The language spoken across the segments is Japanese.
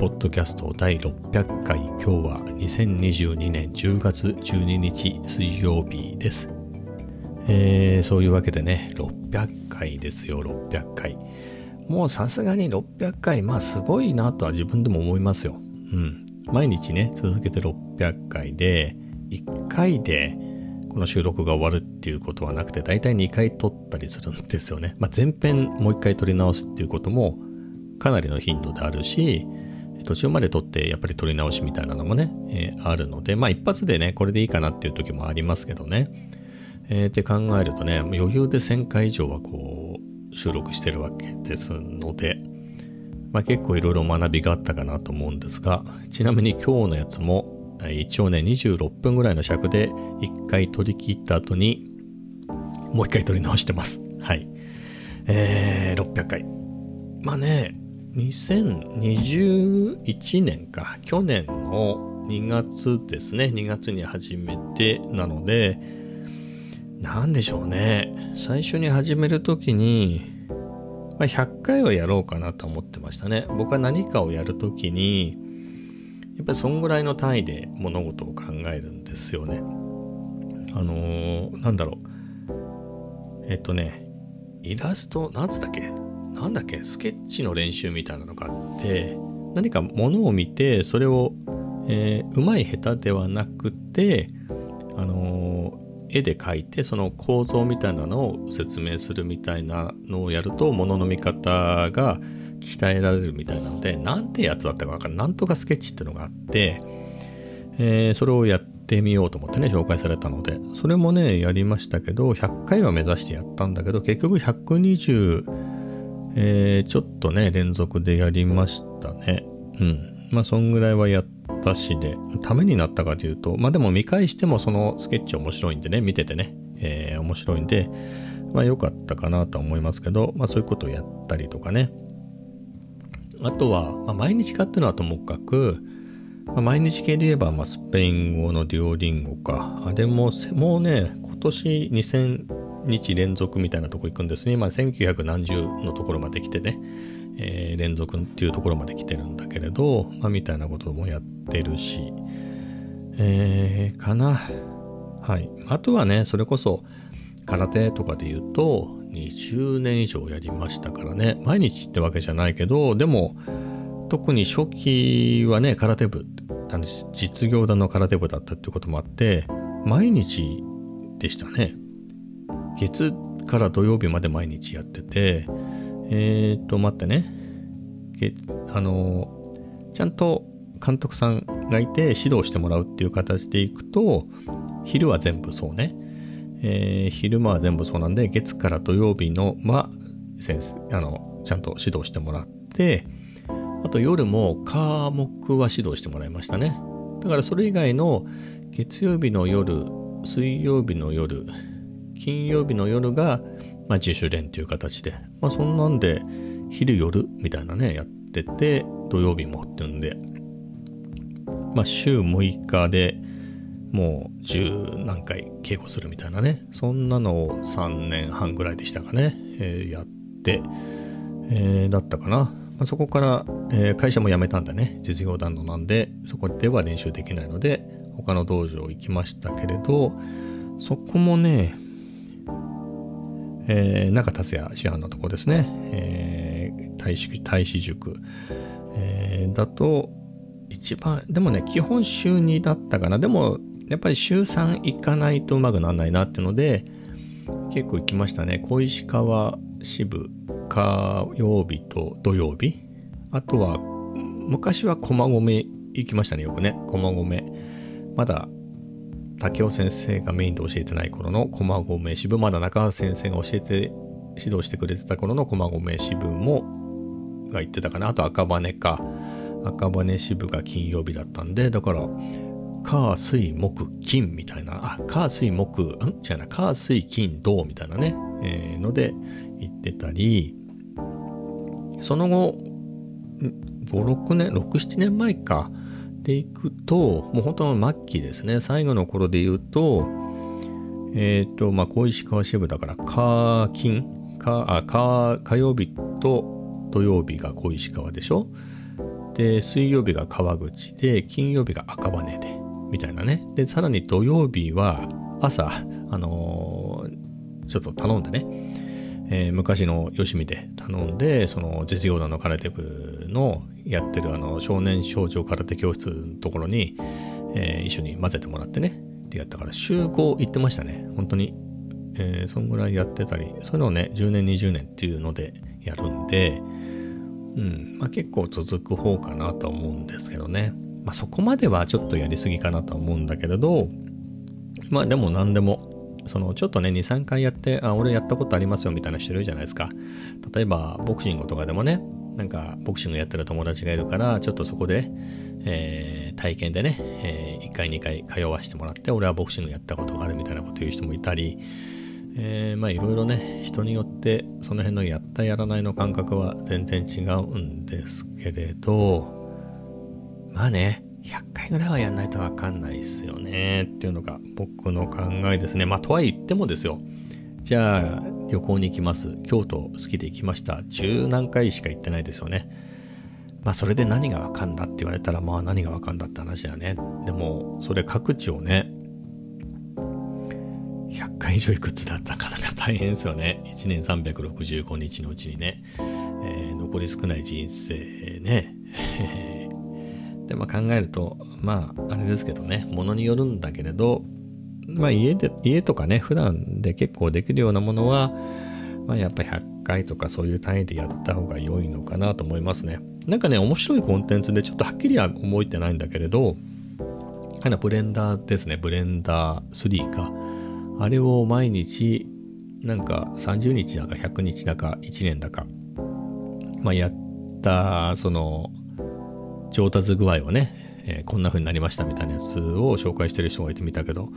ポッドキャスト第600回。今日は2022年10月12日水曜日です、えー、そういうわけでね600回ですよ。600回。もうさすがに600回。まあすごいなとは自分でも思いますよ。うん。毎日ね続けて600回で1回でこの収録が終わるっていうことはなくて大体2回撮ったりするんですよね、まあ、前編もう1回撮り直すっていうこともかなりの頻度であるし、途中まで撮ってやっぱり撮り直しみたいなのもね、えー、あるので、まあ一発でね、これでいいかなっていう時もありますけどね。えー、って考えるとね、余裕で1000回以上はこう、収録してるわけですので、まあ結構いろいろ学びがあったかなと思うんですが、ちなみに今日のやつも、一応ね、26分ぐらいの尺で1回撮り切った後に、もう1回撮り直してます。はい。えー、600回。まあね、2021年か、去年の2月ですね、2月に始めてなので、なんでしょうね、最初に始めるときに、ま、100回はやろうかなと思ってましたね。僕は何かをやるときに、やっぱりそんぐらいの単位で物事を考えるんですよね。あのー、なんだろう。えっとね、イラスト、なんつったっけ？なんだっけ、スケッチの練習みたいなのがあって、何かものを見て、それを、えー、うまい下手ではなくて、あのー、絵で描いて、その構造みたいなのを説明するみたいなのをやると、ものの見方が鍛えられるみたいなので、なんてやつだったかわかんない。なんとかスケッチっていうのがあって、えー、それをやってみようと思ってね、紹介されたので、それもね、やりましたけど、100回は目指してやったんだけど、結局120、えー、ちょっとね、連続でやりましたね。うん。まあ、そんぐらいはやったしで、ためになったかというと、まあでも見返してもそのスケッチ面白いんでね、見ててね、えー、面白いんで、まあ良かったかなとは思いますけど、まあそういうことをやったりとかね。あとは、まあ、毎日買ってるのはともかく、まあ、毎日系で言えば、まあ、スペイン語のデュオリンゴか。あれも、もうね、今年2000、日連続みたいなとこ行くんですね。ま、1900何十のところまで来てね、えー、連続っていうところまで来てるんだけれど、まあ、みたいなこともやってるし、えー、かな。はい。あとはね、それこそ、空手とかで言うと、20年以上やりましたからね。毎日ってわけじゃないけど、でも、特に初期はね、空手部、あの実業団の空手部だったってこともあって、毎日でしたね。月から土曜日まで毎日やってて、えっ、ー、と、待ってね。あの、ちゃんと監督さんがいて指導してもらうっていう形でいくと、昼は全部そうね。えー、昼間は全部そうなんで、月から土曜日の、まあ、先生、あの、ちゃんと指導してもらって、あと夜も科目は指導してもらいましたね。だからそれ以外の月曜日の夜、水曜日の夜、金曜日の夜が、まあ、自主練という形で、まあ、そんなんで、昼夜みたいなね、やってて、土曜日もっていうんで、まあ、週6日でもう十何回稽古するみたいなね、そんなのを3年半ぐらいでしたかね、えー、やって、えー、だったかな。まあ、そこから、えー、会社も辞めたんだね、実業団のなんで、そこでは練習できないので、他の道場行きましたけれど、そこもね、えー、中達也師範のとこですね、えー、大使大使塾、えー、だと一番でもね基本週2だったかな。でもやっぱり週3行かないとうまくならないなっていうので結構行きましたね。小石川支部火曜日と土曜日。あとは昔は駒込行きましたねよくね。駒込。まだ竹雄先生がメインで教えてない頃の駒込支部、まだ中川先生が教えて、指導してくれてた頃の駒込支部も、が言ってたかな。あと赤羽か。赤羽支部が金曜日だったんで、だから、火、水、木、金みたいな、あ、火、水、木、ん？違うな、火、水、金、土みたいなね、えー、ので言ってたり、その後、5、6年、6、7年前か、でいくと、もう本当の末期ですね。最後の頃で言うと、えっ、ー、と、まあ、小石川支部だから、火、金、火、あ、火、火曜日と土曜日が小石川でしょ？で、水曜日が川口で、金曜日が赤羽で、みたいなね。で、さらに土曜日は朝、あのー、ちょっと頼んでね、えー、昔のよしみで頼んで、その実業団の空手部のやってるあの少年少女空手教室のところに、えー、一緒に混ぜてもらってね、ってやったから、週5行ってましたね。本当に。えー、そんぐらいやってたり、そういうのをね、10年、20年っていうのでやるんで、うん、まあ結構続く方かなと思うんですけどね。まあそこまではちょっとやりすぎかなと思うんだけれど、まあでも何でも、そのちょっとね、2、3回やって、あ、俺やったことありますよみたいな人いるじゃないですか。例えば、ボクシングとかでもね、なんかボクシングやってる友達がいるから、ちょっとそこで、えー、体験でね、えー、1回2回通わせてもらって、俺はボクシングやったことがあるみたいなこと言う人もいたり、えー、まあいろいろね、人によってその辺のやったやらないの感覚は全然違うんですけれど、まあね、100回ぐらいはやんないとわかんないですよねっていうのが僕の考えですね。まあとはいってもですよ。じゃあ旅行に行きます。京都好きで行きました。十何回しか行ってないですよね。まあそれで何がわかんだって言われたらまあ何がわかんだって話だよね。でもそれ各地をね、100回以上行くってなったらなかなか大変ですよね。1年365日のうちにね、えー、残り少ない人生ね。で、まあ考えると、まああれですけどね、ものによるんだけれど、まあ家で、家とかね、普段で結構できるようなものは、まあやっぱり100回とかそういう単位でやった方が良いのかなと思いますね。なんかね、面白いコンテンツでちょっとはっきりは覚えてないんだけれど、あのブレンダーですね、ブレンダー3か。あれを毎日、なんか30日だか100日だか1年だか、まあ、やった、その、上達具合をね、えー、こんな風になりましたみたいなやつを紹介してる人がいてみたけど、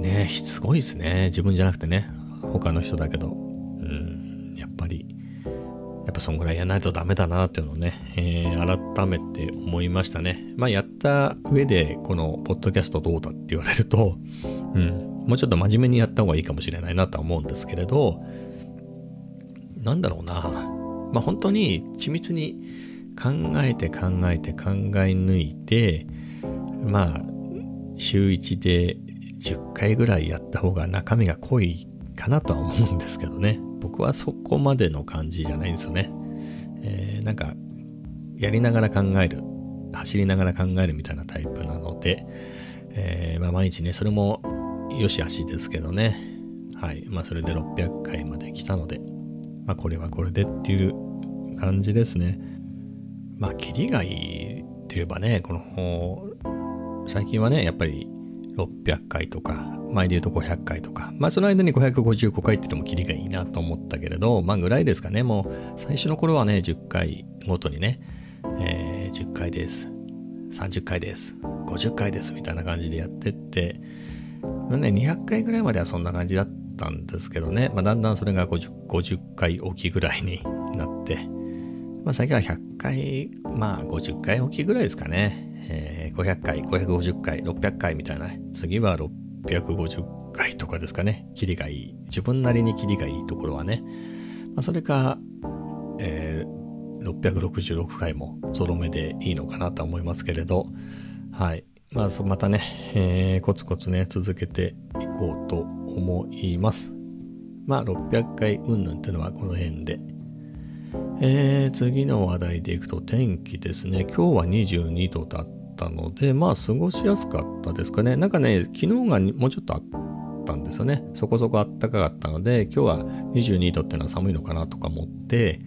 ねすごいですね。自分じゃなくてね、他の人だけど、うん、やっぱり、やっぱそんぐらいやらないとダメだなっていうのをね、えー、改めて思いましたね。まあやった上でこのポッドキャストどうだって言われると、うん、もうちょっと真面目にやった方がいいかもしれないなとは思うんですけれど、なんだろうな。まあ本当に緻密に考えて考えて考え抜いて、まあ、週1で10回ぐらいやった方が中身が濃いかなとは思うんですけどね。僕はそこまでの感じじゃないんですよね。えー、なんか、やりながら考える、走りながら考えるみたいなタイプなので、えー、まあ、毎日ね、それもよしあしですけどね。はい。まあ、それで600回まで来たので、まあ、これはこれでっていう感じですね。まあ、キリがいいって言えばね、この、最近はね、やっぱり600回とか、前で言うと500回とか、まあその間に555回っていうのもキリがいいなと思ったけれど、まあぐらいですかね、もう最初の頃はね、10回ごとにね、えー、10回です、30回です、50回ですみたいな感じでやってって、ね、200回ぐらいまではそんな感じだったんですけどね、まあ、だんだんそれが 50, 50回おきぐらいになって、まあ、最近は100回、まあ50回おきいぐらいですかね。えー、500回、550回、600回みたいな、次は650回とかですかね。キリがいい。自分なりにキリがいいところはね。まあ、それか、えー、666回もゾロ目でいいのかなと思いますけれど、はい。まあ、またね、えー、コツコツね、続けていこうと思います。まあ、600回云々っていうのはこの辺で。えー、次の話題でいくと天気ですね。今日は22度だったので、まあ、過ごしやすかったですかね。なんかね、昨日がもうちょっとあったんですよね。そこそこあったかかったので、今日は22度っていうのは寒いのかなとか思って、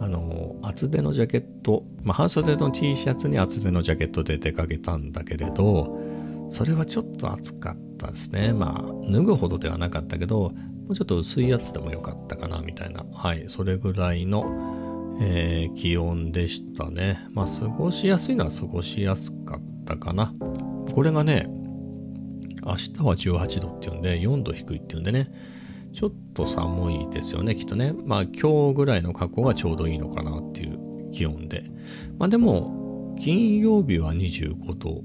あの、厚手のジャケット、まあ、半袖の T シャツに厚手のジャケットで出かけたんだけれど、それはちょっと暑かったたですね。まあ、脱ぐほどではなかったけど、もうちょっと薄いやつでもよかったかな、みたいな。はい、それぐらいの、えー、気温でしたね。まあ、過ごしやすいのは過ごしやすかったかな。これがね、明日は18度っていうんで、4度低いっていうんでね、ちょっと寒いですよね、きっとね。まあ今日ぐらいの格好がちょうどいいのかなっていう気温で。まあでも、金曜日は25度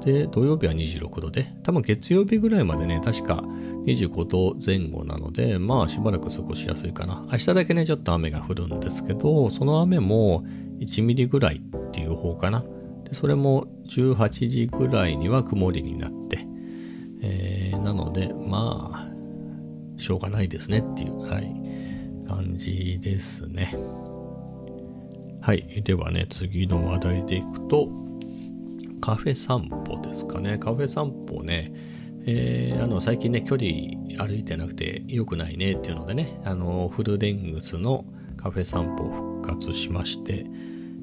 で、土曜日は26度で、多分月曜日ぐらいまでね、確か25度前後なので、まあしばらく過ごしやすいかな。明日だけね、ちょっと雨が降るんですけど、その雨も1ミリぐらいっていう方かな。でそれも18時ぐらいには曇りになって、えー、なので、まあ、しょうがないですねっていう、はい、感じですね。はい。ではね、次の話題でいくと、カフェ散歩ですかね。カフェ散歩ね、えー、あの最近ね、距離歩いてなくて良くないねっていうのでね、あのフルデングスのカフェ散歩を復活しまして、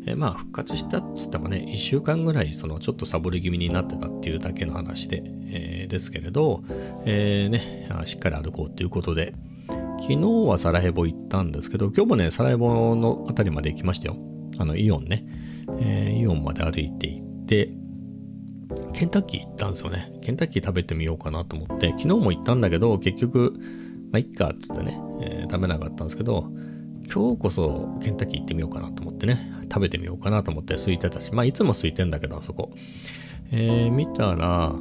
えー、まあ復活したっつってもね、1週間ぐらいそのちょっとサボり気味になってたっていうだけの話で、えー、ですけれど、えー、ね、しっかり歩こうっていうことで、昨日はサラヘボ行ったんですけど、今日もね、サラヘボの辺りまで行きましたよ。あの、イオンね。えー、イオンまで歩いて行って、ケンタッキー行ったんですよね。ケンタッキー食べてみようかなと思って、昨日も行ったんだけど、結局、まあ、いっかっつってね、えー、食べなかったんですけど、今日こそケンタッキー行ってみようかなと思ってね、食べてみようかなと思って空いてたし、まあいつも空いてんだけど、あそこ。えー、見たら、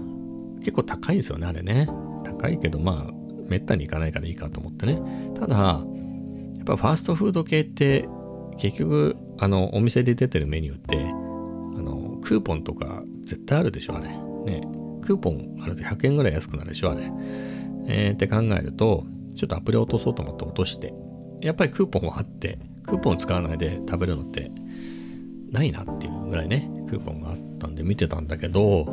結構高いんですよね、あれね。高いけど、まあ、めったに行かないからいいかと思ってね。ただ、やっぱファーストフード系って、結局、あの、お店で出てるメニューって、クーポンとか絶対あるでしょ、あれ。ね。クーポンあると100円ぐらい安くなるでしょ、あれ。えー、って考えると、ちょっとアプリ落とそうと思って落として、やっぱりクーポンはあって、クーポン使わないで食べるのってないなっていうぐらいね、クーポンがあったんで見てたんだけど、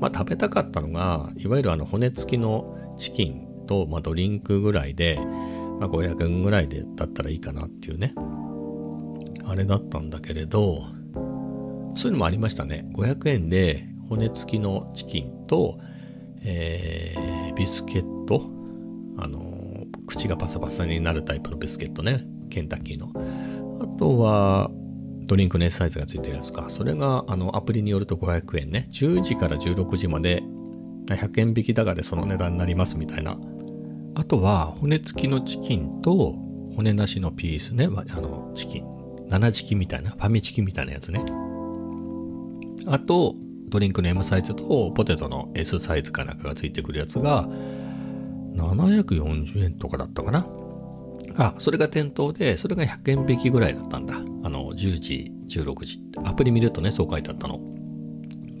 まあ食べたかったのが、いわゆるあの骨付きのチキンと、まあ、ドリンクぐらいで、まあ、500円ぐらいでだったらいいかなっていうね、あれだったんだけれど、そういうのもありましたね。500円で骨付きのチキンと、えー、ビスケット、あの、口がパサパサになるタイプのビスケットね、ケンタッキーの。あとは、ドリンクの S サイズがついてるやつか。それが、あの、アプリによると500円ね。10時から16時まで、100円引きだがでその値段になりますみたいな。あとは、骨付きのチキンと、骨なしのピースね。あの、チキン。7チキみたいな、ファミチキみたいなやつね。あと、ドリンクの M サイズとポテトの S サイズかなんかがついてくるやつが、740円とかだったかな。あ、それが店頭で、それが100円引きぐらいだったんだ。あの、10時、16時って。アプリ見るとね、そう書いてあったの。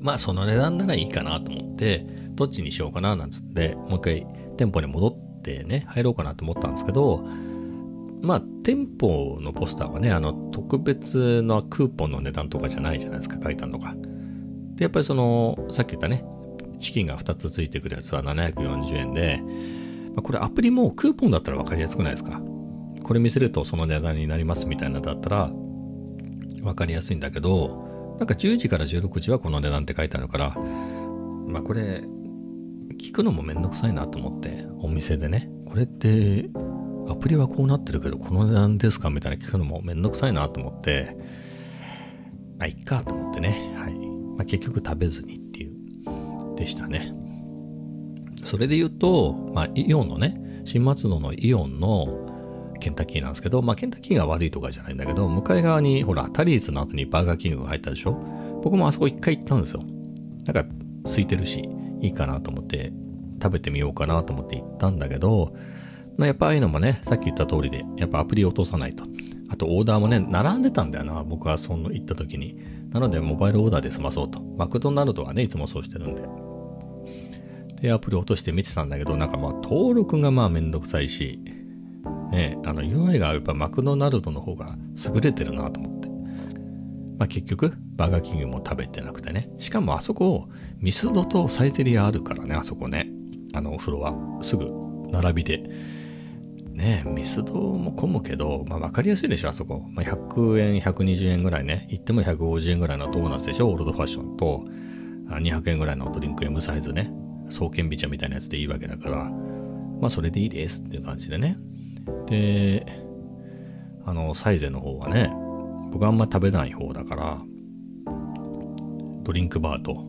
まあ、その値段ならいいかなと思って、どっちにしようかななんつって、もう一回店舗に戻ってね、入ろうかなと思ったんですけど、まあ、店舗のポスターはね、あの、特別なクーポンの値段とかじゃないじゃないですか、書いたのが。で、やっぱりその、さっき言ったね、チキンが2つついてくるやつは740円で、まあ、これアプリもクーポンだったら分かりやすくないですか？これ見せるとその値段になりますみたいなだったら分かりやすいんだけど、なんか10時から16時はこの値段って書いてあるから、まあこれ、聞くのもめんどくさいなと思って、お店でね、これってアプリはこうなってるけど、この値段ですか？みたいな聞くのもめんどくさいなと思って、あ、いっかと思ってね。はい。まあ、結局食べずにっていう、でしたね。それで言うと、まあ、イオンのね、新松戸のイオンのケンタッキーなんですけど、まあ、ケンタッキーが悪いとかじゃないんだけど、向かい側に、ほら、タリーズの後にバーガーキングが入ったでしょ？僕もあそこ一回行ったんですよ。なんか、空いてるし、いいかなと思って、食べてみようかなと思って行ったんだけど、まあ、やっぱああいうのもね、さっき言った通りで、やっぱアプリ落とさないと。あとオーダーもね、並んでたんだよな、僕はその行った時に。なので、モバイルオーダーで済まそうと。マクドナルドはね、いつもそうしてるんで。で、アプリ落として見てたんだけど、なんかまあ、登録がまあめんどくさいし、ね、あの UI がやっぱマクドナルドの方が優れてるなと思って。まあ結局、バーガーキングも食べてなくてね。しかもあそこ、ミスドとサイゼリアあるからね、あそこね。あのお風呂は。すぐ並びで。ねミスドも混むけど、まあ分かりやすいでしょ、あそこ。まあ、100円、120円ぐらいね。行っても150円ぐらいのドーナツでしょ、オールドファッションと、200円ぐらいのドリンク M サイズね。双剣美茶みたいなやつでいいわけだから、まあそれでいいですっていう感じでね。で、あの、サイゼの方はね、僕あんま食べない方だから、ドリンクバーと、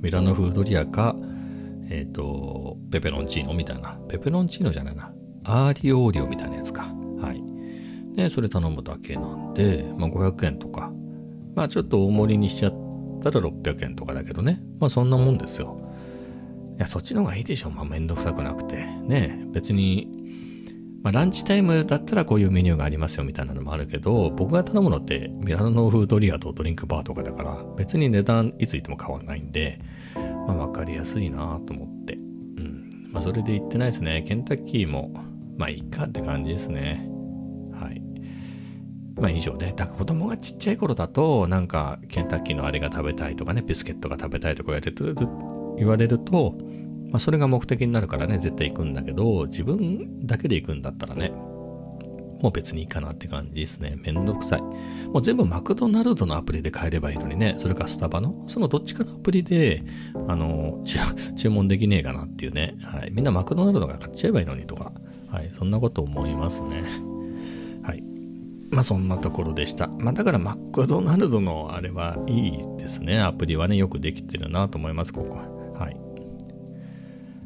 ミラノフードリアか、えっ、ー、と、ペペロンチーノみたいな。ペペロンチーノじゃないな。アーリオーリオみたいなやつか。はい。で、それ頼むだけなんで、まあ500円とか。まあちょっと大盛りにしちゃったら600円とかだけどね。まあそんなもんですよ。いや、そっちの方がいいでしょ。まあめんどくさくなくて。ね別に、まあ、ランチタイムだったらこういうメニューがありますよみたいなのもあるけど、僕が頼むのってミラノフードリアとドリンクバーとかだから、別に値段いつ行っても変わんないんで、まあ、わかりやすいなと思って。うん。まあ、それで行ってないですね。ケンタッキーも、まあ、いいかって感じですね。はい。まあ、以上で、だから子供がちっちゃい頃だと、なんか、ケンタッキーのあれが食べたいとかね、ビスケットが食べたいとか言われると、まあ、それが目的になるからね、絶対行くんだけど、自分だけで行くんだったらね、もう別にいいかなって感じですね。めんどくさい。もう全部マクドナルドのアプリで買えればいいのにね、それかスタバの、そのどっちかのアプリで、あの、注文できねえかなっていうね。はい。みんなマクドナルドが買っちゃえばいいのにとか、はい。そんなこと思いますね。はい。まあそんなところでした。まあだからマクドナルドのあれはいいですね。アプリはね、よくできてるなと思います、ここは。はい。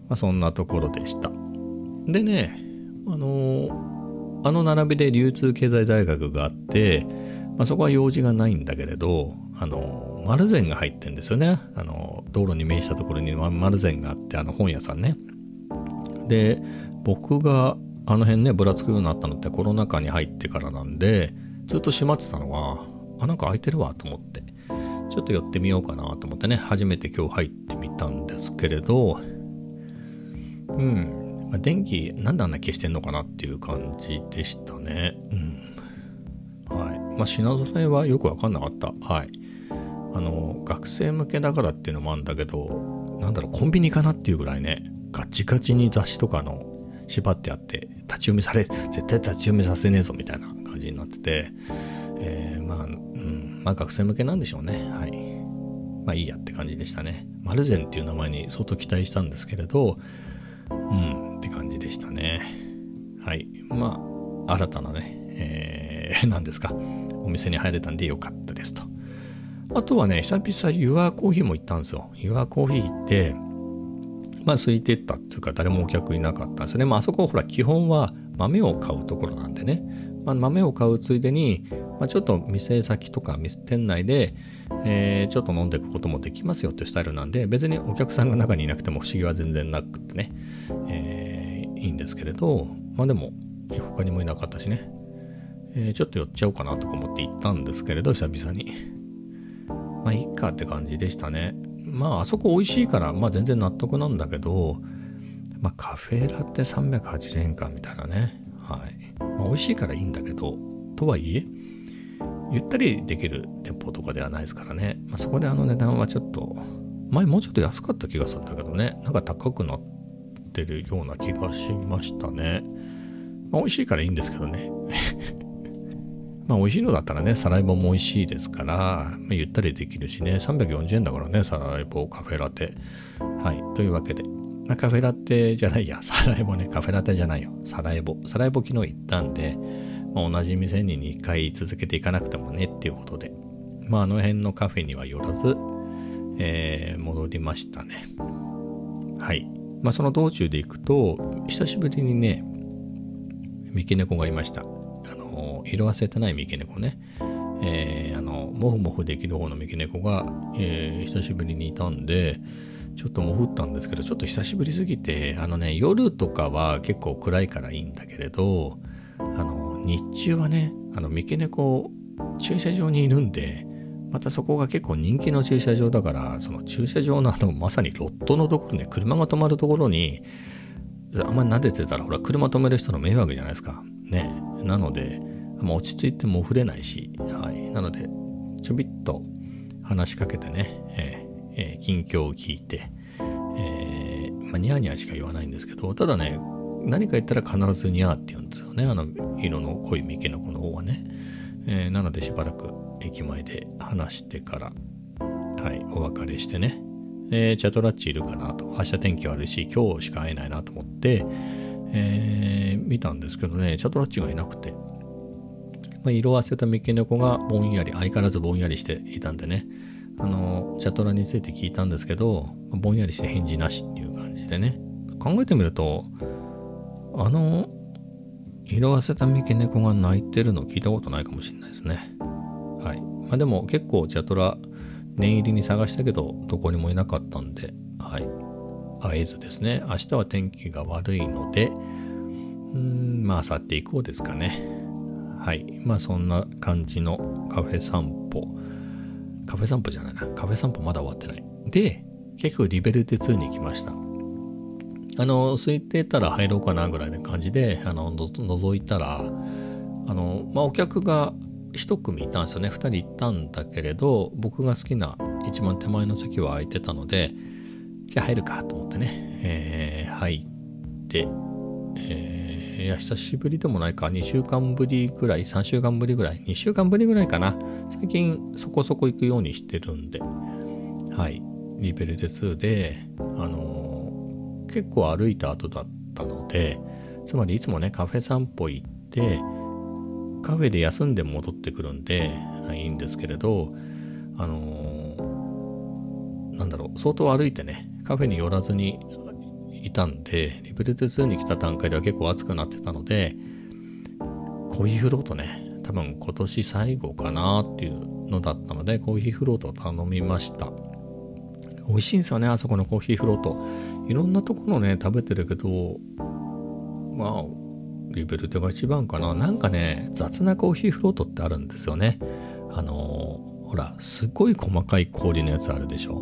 まあ、そんなところでした。でね、あのー、あの並びで流通経済大学があって、まあ、そこは用事がないんだけれど、あのー、マルゼンが入ってんですよね。あのー、道路に面したところにマルゼンがあって、あの本屋さんね。で、僕があの辺ね、ぶらつくようになったのってコロナ禍に入ってからなんで、ずっと閉まってたのは、あ、なんか空いてるわと思って、ちょっと寄ってみようかなと思ってね、初めて今日入ってみたんですけれど、うん。まあ、電気、なんであんな消してんのかなっていう感じでしたね。うん。はい。まあ、品揃えはよくわかんなかった。はい。あの、学生向けだからっていうのもあるんだけど、なんだろう、コンビニかなっていうぐらいね、ガチガチに雑誌とかの縛ってあって、立ち読みされ、絶対立ち読みさせねえぞみたいな感じになってて、えー、まあ、うん、まあ学生向けなんでしょうね。はい。まあいいやって感じでしたね。マルゼンっていう名前に相当期待したんですけれど、うんって感じでしたね。はい。まあ、新たなね、えー、何ですか、お店に入れたんでよかったですと。あとはね、久々ユアコーヒーも行ったんですよ。ユアコーヒー行って、まあ空いてったっていうか誰もお客いなかったんですね。まああそこほら基本は豆を買うところなんでね。まあ、豆を買うついでに、まあ、ちょっと店先とか店内で、えー、ちょっと飲んでいくこともできますよっていうスタイルなんで、別にお客さんが中にいなくても不思議は全然なくてね、えー、いいんですけれど、まあでも、他にもいなかったしね、えー、ちょっと寄っちゃおうかなとか思って行ったんですけれど、久々に。まあいいかって感じでしたね。まああそこ美味しいから、まあ全然納得なんだけど、まあカフェラテ380円かみたいなね。はい。まあ美味しいからいいんだけど、とはいえ、ゆったりできる店舗とかではないですからね。まあ、そこであの値段はちょっと、前もうちょっと安かった気がするんだけどね。なんか高くなってるような気がしましたね。まあ、美味しいからいいんですけどね。まあ美味しいのだったらね、サライボも美味しいですから、まあ、ゆったりできるしね、340円だからね、サライボカフェラテ。はい。というわけで、まあ、カフェラテじゃないや、サラエボね、カフェラテじゃないよ、サラエボ。サラエボ昨日行ったんで、まあ、同じ店に2回続けていかなくてもねっていうことで、まあ、あの辺のカフェには寄らず、えー、戻りましたね。はい。まあ、その道中で行くと、久しぶりにね、三毛猫がいました。の、色あせてない三毛猫ね。えー、あの、モフモフできる方の三毛猫が、えー、久しぶりにいたんで、ちょっともふったんですけど、ちょっと久しぶりすぎて、あのね、夜とかは結構暗いからいいんだけれど、あの、日中はね、あの、三毛猫、駐車場にいるんで、またそこが結構人気の駐車場だから、その駐車場のあの、まさにロットのところね、車が止まるところに、あんまり撫でてたら、ほら、車止める人の迷惑じゃないですか。ね。なので、ま落ち着いても触れないし、はい。なので、ちょびっと話しかけてね、えーえー、近況を聞いて、えー、まあ、ニャーニャーしか言わないんですけど、ただね、何か言ったら必ずニャーって言うんですよね。あの色の濃い三毛の子の方はね。えー、なのでしばらく駅前で話してから、はい、お別れしてね。えー、チャトラッチいるかなと。明日天気悪いし、今日しか会えないなと思って、えー、見たんですけどね、チャトラッチがいなくて。まあ、色あせた三毛猫がぼんやり、相変わらずぼんやりしていたんでね。あの、チャトラについて聞いたんですけど、ぼんやりして返事なしっていう感じでね。考えてみると、あの、色あせた三毛猫が泣いてるの聞いたことないかもしれないですね。はい。まあでも結構チャトラ念入りに探したけど、どこにもいなかったんで、はい。会えずですね。明日は天気が悪いので、ううんまあ去っていこうですかね。はい。まあそんな感じのカフェ散歩。カフェ散歩じゃないな。カフェ散歩まだ終わってない。で結局リベルテ2に行きました。あの空いてたら入ろうかなぐらいな感じであのの覗いたらあのまあお客が1組いたんですよね。2人行ったんだけれど僕が好きな一番手前の席は空いてたのでじゃあ入るかと思ってね、えー、入って、えー、いや久しぶりでもないか。2週間ぶりぐらい3週間ぶりぐらい。2週間ぶりぐらいかな。最近そこそこ行くようにしてるんで。はい。リベルテ2であのー、結構歩いた後だったのでつまりいつもねカフェ散歩行ってカフェで休んで戻ってくるんでいいんですけれどあのー、なんだろう相当歩いてねカフェに寄らずにいたんでリベルテ2に来た段階では結構暑くなってたのでコーヒーフロートね多分今年最後かなっていうのだったのでコーヒーフロートを頼みました美味しいんですよねあそこのコーヒーフロートいろんなところね食べてるけどまあリベルテが一番かな。なんかね、雑なコーヒーフロートってあるんですよね。あのー、ほら、すっごい細かい氷のやつあるでしょ。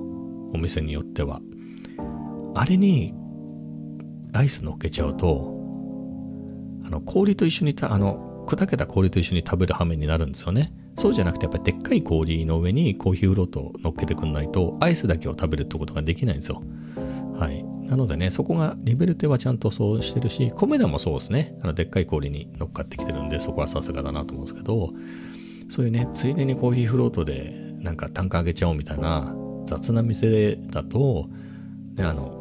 お店によっては。あれに、アイス乗っけちゃうと、あの、氷と一緒にた、あの、砕けた氷と一緒に食べる羽目になるんですよね。そうじゃなくて、やっぱりでっかい氷の上にコーヒーフロート乗っけてくんないと、アイスだけを食べるってことができないんですよ。はい。なのでね、そこがリベルテはちゃんとそうしてるし、コメダもそうですね。あのでっかい氷に乗っかってきてるんで、そこはさすがだなと思うんですけど、そういうね、ついでにコーヒーフロートでなんか単価上げちゃおうみたいな雑な店だと、ね、あの、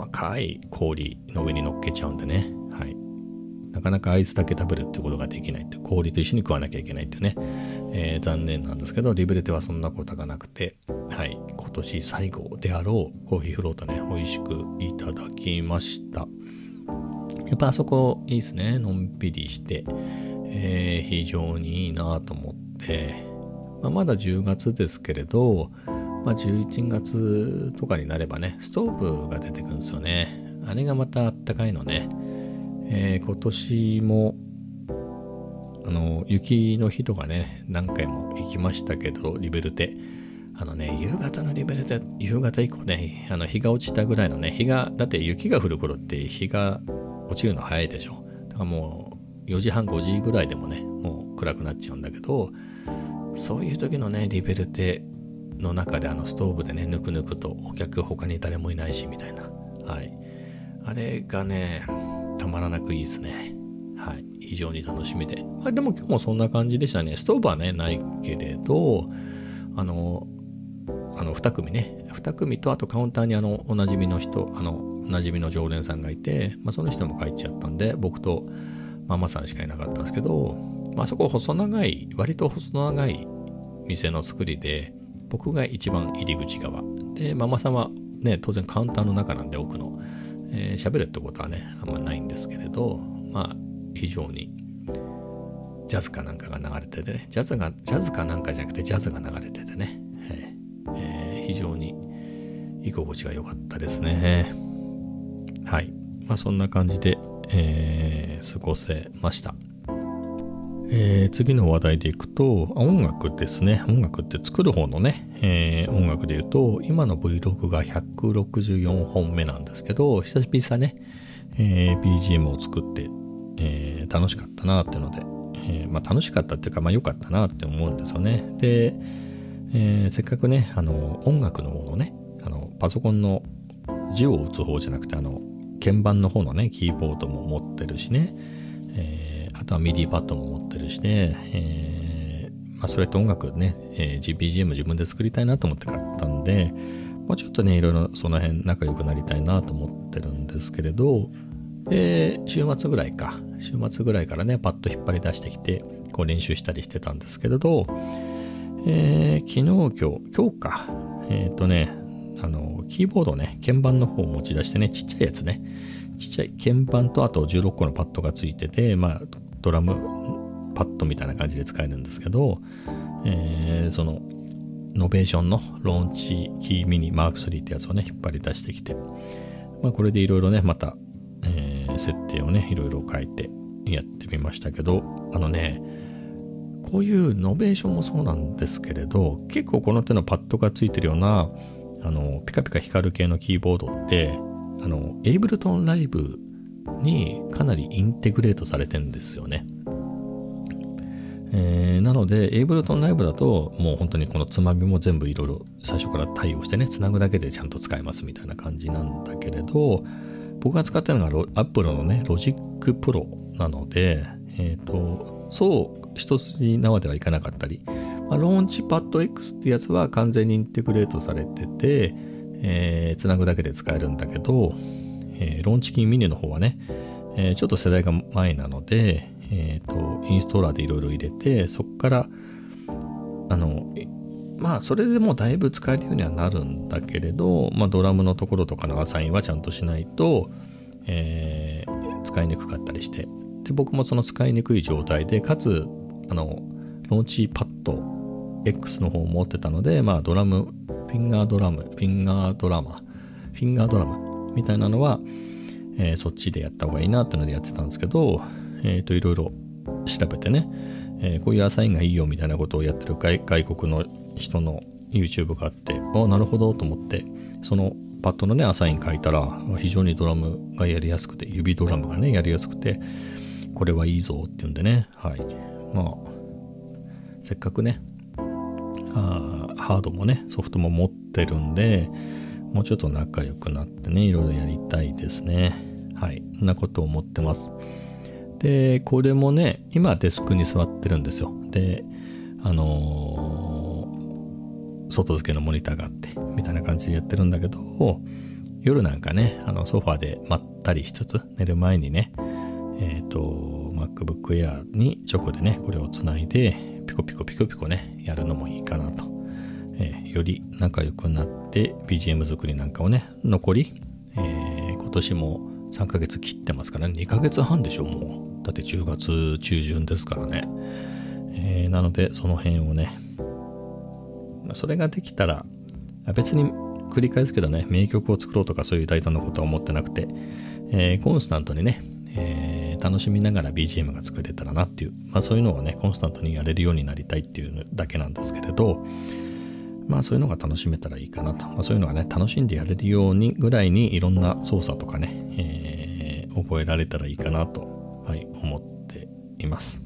細かい氷の上に乗っけちゃうんでね、はい。なかなかアイスだけ食べるってことができないって、氷と一緒に食わなきゃいけないってね、えー、残念なんですけど、リベルテはそんなことがなくて、はい、今年最後であろうコーヒーフロートね、美味しくいただきました。やっぱあそこいいですね、のんびりして、えー、非常にいいなと思って、まあ、まだ10月ですけれど、まあ、11月とかになればね、ストーブが出てくるんですよね。あれがまたあったかいのね。えー、今年もあの雪の日とかね何回も行きましたけどリベルテあのね夕方のリベルテ夕方以降ねあの日が落ちたぐらいのね日がだって雪が降る頃って日が落ちるの早いでしょだからもう4時半5時ぐらいでもねもう暗くなっちゃうんだけどそういう時のねリベルテの中であのストーブでねぬくぬくとお客他に誰もいないしみたいなはいあれがねたまらなくいいですね。はい。非常に楽しみで。まあ、でも今日もそんな感じでしたね。ストーブはね、ないけれど、あの、あの2組ね、2組とあとカウンターにあのおなじみの人、あの、おなじみの常連さんがいて、まあ、その人も帰っちゃったんで、僕とママさんしかいなかったんですけど、まあそこ細長い、割と細長い店の作りで、僕が一番入り口側。で、ママさんはね、当然カウンターの中なんで奥の。えー、喋るってことはね、あんまないんですけれど、まあ、非常にジャズかなんかが流れててね、ジャズが、ジャズかなんかじゃなくてジャズが流れててね、えー、非常に居心地が良かったですね。はい。まあそんな感じで、えー、過ごせました。えー、次の話題でいくと、音楽ですね。音楽って作る方のね、えー、音楽で言うと、今の Vlog が164本目なんですけど、久々ね、えー、BGM を作って、え楽しかったなっていうので、えまあ、楽しかったっていうか、まあ良かったなって思うんですよね。で、えせっかくね、あの、音楽の方のね、あの、パソコンの字を打つ方じゃなくて、あの、鍵盤の方のね、キーボードも持ってるしね、えあとは MIDI パッドも持ってるしね、えー、まあ、それと音楽ね、えー、 BGM 自分で作りたいなと思って買ったんで、もうちょっとね、いろいろその辺仲良くなりたいなと思ってるんですけれど、で、週末ぐらいか、週末ぐらいからね、パッと引っ張り出してきて、こう練習したりしてたんですけれど、えー、昨日、今日、今日か、えっ、ー、とね、あの、キーボードね、鍵盤の方を持ち出してね、ちっちゃいやつね、ちっちゃい鍵盤とあと16個のパッドがついてて、まあ、ドラムパッドみたいな感じで使えるんですけど、えー、その Novation の Launchkey Mini Mark 3ってやつをね引っ張り出してきて、まあ、これでいろいろねまた、えー、設定をね、いろいろ変えてやってみましたけど、あのね、こういう Novation もそうなんですけれど、結構この手のパッドがついてるような、あの、ピカピカ光る系のキーボードって、あの、 Ableton Live にかなりインテグレートされてんですよね。えー、なので、エイブルトンライブだと、もう本当にこのつまみも全部いろいろ最初から対応してね、つなぐだけでちゃんと使えますみたいな感じなんだけれど、僕が使ってるのが Apple のね、Logic Pro なので、えっ、ー、と、そう一筋縄ではいかなかったり、まあ、ローンチパッド X ってやつは完全にインテグレートされてて、えー、つなぐだけで使えるんだけど、えー、ローンチキンミニの方はね、えー、ちょっと世代が前なので、えーと、インストーラーでいろいろ入れてそこからあのまあそれでもだいぶ使えるようにはなるんだけれど、まあ、ドラムのところとかのアサインはちゃんとしないと、えー、使いにくかったりして。で僕もその使いにくい状態でかつあのローンチパッド X の方を持ってたので、まあ、ドラムフィンガードラムフィンガードラマフィンガードラムみたいなのは、えー、そっちでやった方がいいなっていうのでやってたんですけどえっ、ー、と、いろいろ調べてね、えー、こういうアサインがいいよみたいなことをやってる外国の人の YouTube があって、あなるほどと思って、そのパッドのね、アサイン書いたら、非常にドラムがやりやすくて、指ドラムがね、やりやすくて、これはいいぞっていうんでね、はい。まあ、せっかくね、あハードもね、ソフトも持ってるんで、もうちょっと仲良くなってね、いろいろやりたいですね。はい。そんなことを思ってます。で、これもね、今デスクに座ってるんですよ。で、あのー、外付けのモニターがあって、みたいな感じでやってるんだけど、夜なんかね、あのソファーでまったりしつつ、寝る前にね、えっ、ー、と、MacBook Air に直でね、これをつないで、ピコピコピコピコね、やるのもいいかなと。えー、より仲良くなって、BGM 作りなんかをね、残り、えー、今年も3ヶ月切ってますからね、2ヶ月半でしょ、もう。だって10月中旬ですからね。えー、なので、その辺をね、それができたら、別に繰り返すけどね、名曲を作ろうとかそういう大胆なことは思ってなくて、えー、コンスタントにね、えー、楽しみながら BGM が作れたらなっていう、まあそういうのをね、コンスタントにやれるようになりたいっていうだけなんですけれど、まあそういうのが楽しめたらいいかなと。まあそういうのがね、楽しんでやれるようにぐらいにいろんな操作とかね、えー、覚えられたらいいかなとはい、思っています。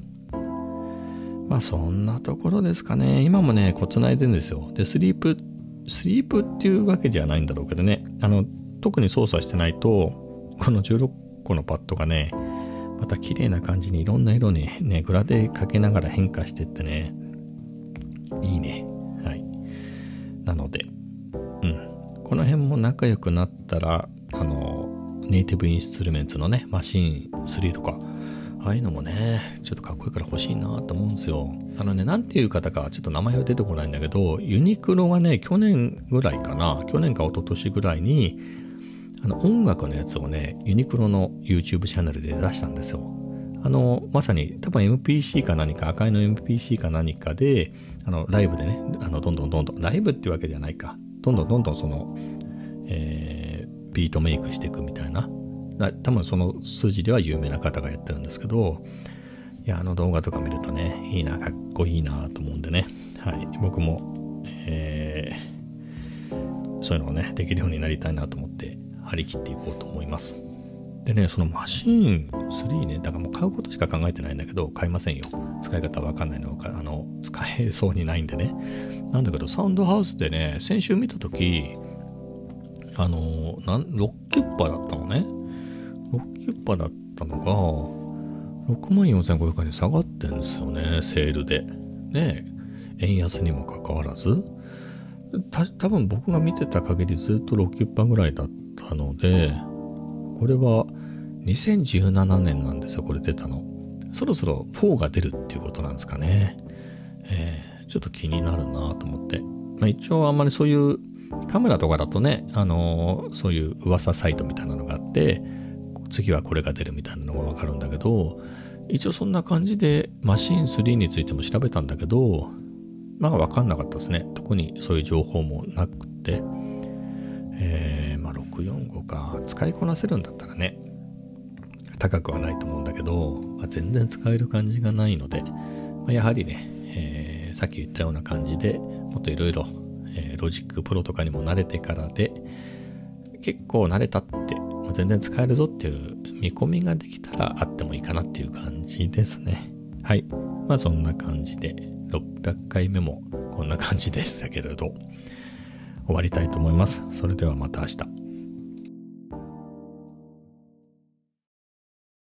まあそんなところですかね。今もね、こう繋いでんですよ。で、スリープ、スリープっていうわけじゃないんだろうけどね。あの、特に操作してないと、この16個のパッドがね、また綺麗な感じにいろんな色にね、グラデかけながら変化してってね、いいね。仲良くなったら、あの、ネイティブインストゥルメンツのね、マシン3とか、ああいうのもね、ちょっとかっこいいから欲しいなと思うんですよ。あのね、なんていう方かちょっと名前は出てこないんだけど、ユニクロがね、去年ぐらいかな、去年か一昨年ぐらいに、あの音楽のやつをね、ユニクロの YouTube チャンネルで出したんですよ。あの、まさに多分 MPC か何か、赤いの MPC か何かで、あの、ライブでね、あの、どんどんどんどん、ライブっていうわけじゃないか。どんどんどんどんその、えー、ビートメイクしていくみたいな。多分その数字では有名な方がやってるんですけど、いや、あの動画とか見るとね、いいな、かっこいいなと思うんでね、はい、僕も、えー、そういうのをね、できるようになりたいなと思って、張り切っていこうと思います。でね、そのマシン3ね、だからもう買うことしか考えてないんだけど、買いませんよ。使い方わかんないのか、あの、使えそうにないんでね。なんだけど、サウンドハウスでね、先週見たとき、あの、なん、ロッキュッパだったのね。ロッキュッパだったのが、64,500円に下がってるんですよね、セールで。ね円安にもかかわらず。多分僕が見てた限りずっとロッキュッパぐらいだったので、これは2017年なんですよ、これ出たの。そろそろ4が出るっていうことなんですかね。えー、ちょっと気になるなと思って。まあ、一応あんまりそういうカメラとかだとね、あのー、そういう噂サイトみたいなのがあって、次はこれが出るみたいなのがわかるんだけど、一応そんな感じでマシン3についても調べたんだけど、まあわかんなかったですね。特にそういう情報もなくて。えー、まあ645か。使いこなせるんだったらね。高くはないと思うんだけど、まあ、全然使える感じがないので、まあ、やはりね、えー、さっき言ったような感じでもっといろいろえ Logic Pro とかにも慣れてからで結構慣れたって、まあ、全然使えるぞっていう見込みができたらあってもいいかなっていう感じですね。はい。まあそんな感じで600回目もこんな感じでしたけれど終わりたいと思います。それではまた明日。